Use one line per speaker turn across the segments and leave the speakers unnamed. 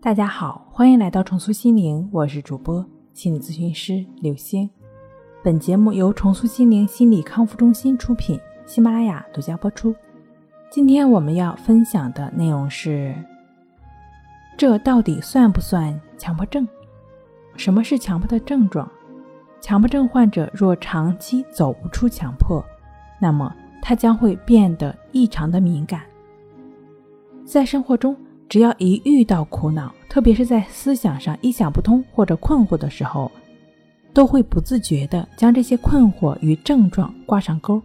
大家好，欢迎来到重塑心灵，我是主播心理咨询师刘星。本节目由重塑心灵心理康复中心出品，喜马拉雅独家播出。今天我们要分享的内容是：这到底算不算强迫症？什么是强迫的症状？强迫症患者若长期走不出强迫，那么他将会变得异常的敏感。在生活中，只要一遇到苦恼，特别是在思想上一想不通或者困惑的时候，都会不自觉地将这些困惑与症状挂上钩。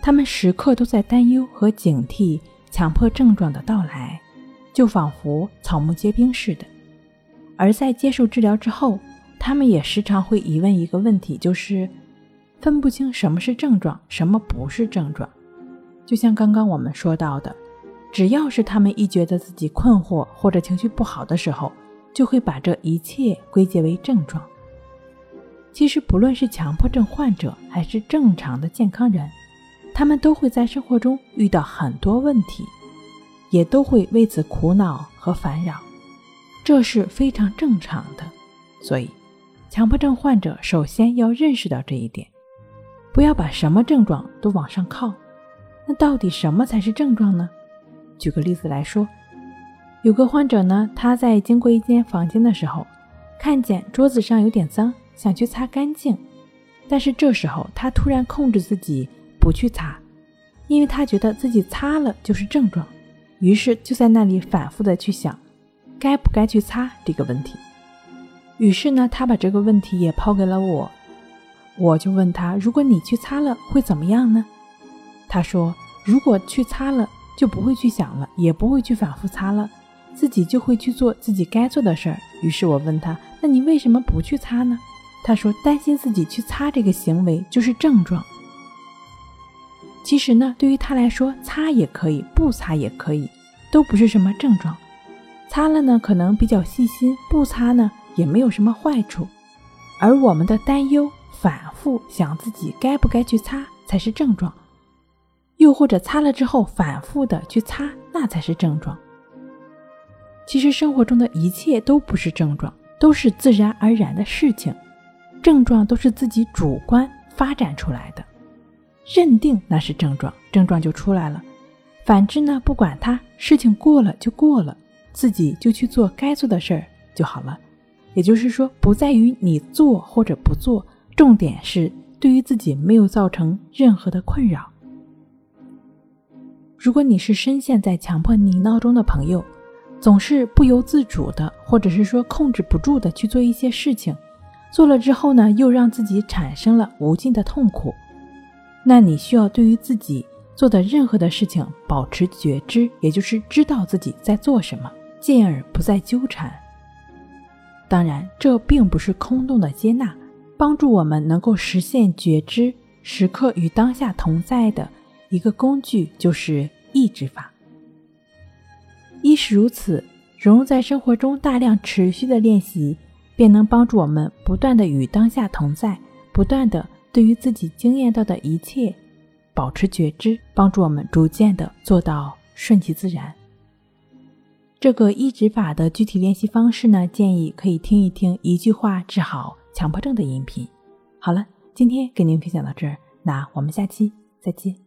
他们时刻都在担忧和警惕强迫症状的到来，就仿佛草木皆兵似的。而在接受治疗之后，他们也时常会疑问一个问题，就是分不清什么是症状，什么不是症状。就像刚刚我们说到的，只要是他们一觉得自己困惑或者情绪不好的时候，就会把这一切归结为症状。其实，不论是强迫症患者还是正常的健康人，他们都会在生活中遇到很多问题，也都会为此苦恼和烦扰。这是非常正常的，所以强迫症患者首先要认识到这一点，不要把什么症状都往上靠。那到底什么才是症状呢？举个例子来说，有个患者呢，他在经过一间房间的时候，看见桌子上有点脏，想去擦干净，但是这时候他突然控制自己不去擦，因为他觉得自己擦了就是症状，于是就在那里反复的去想。该不该去擦这个问题？于是呢，他把这个问题也抛给了我。我就问他：“如果你去擦了，会怎么样呢？”他说：“如果去擦了，就不会去想了，也不会去反复擦了，自己就会去做自己该做的事儿。”于是我问他：“那你为什么不去擦呢？”他说：“担心自己去擦这个行为就是症状。”其实呢，对于他来说，擦也可以，不擦也可以，都不是什么症状。擦了呢，可能比较细心；不擦呢，也没有什么坏处。而我们的担忧、反复想自己该不该去擦，才是症状；又或者擦了之后反复的去擦，那才是症状。其实生活中的一切都不是症状，都是自然而然的事情。症状都是自己主观发展出来的，认定那是症状，症状就出来了。反之呢，不管它，事情过了就过了。自己就去做该做的事儿就好了，也就是说，不在于你做或者不做，重点是对于自己没有造成任何的困扰。如果你是深陷在强迫你闹中的朋友，总是不由自主的，或者是说控制不住的去做一些事情，做了之后呢，又让自己产生了无尽的痛苦，那你需要对于自己做的任何的事情保持觉知，也就是知道自己在做什么。进而不再纠缠。当然，这并不是空洞的接纳，帮助我们能够实现觉知、时刻与当下同在的一个工具，就是抑制法。一是如此，融入在生活中，大量持续的练习，便能帮助我们不断的与当下同在，不断的对于自己经验到的一切保持觉知，帮助我们逐渐的做到顺其自然。这个一指法的具体练习方式呢，建议可以听一听一句话治好强迫症的音频。好了，今天跟您分享到这儿，那我们下期再见。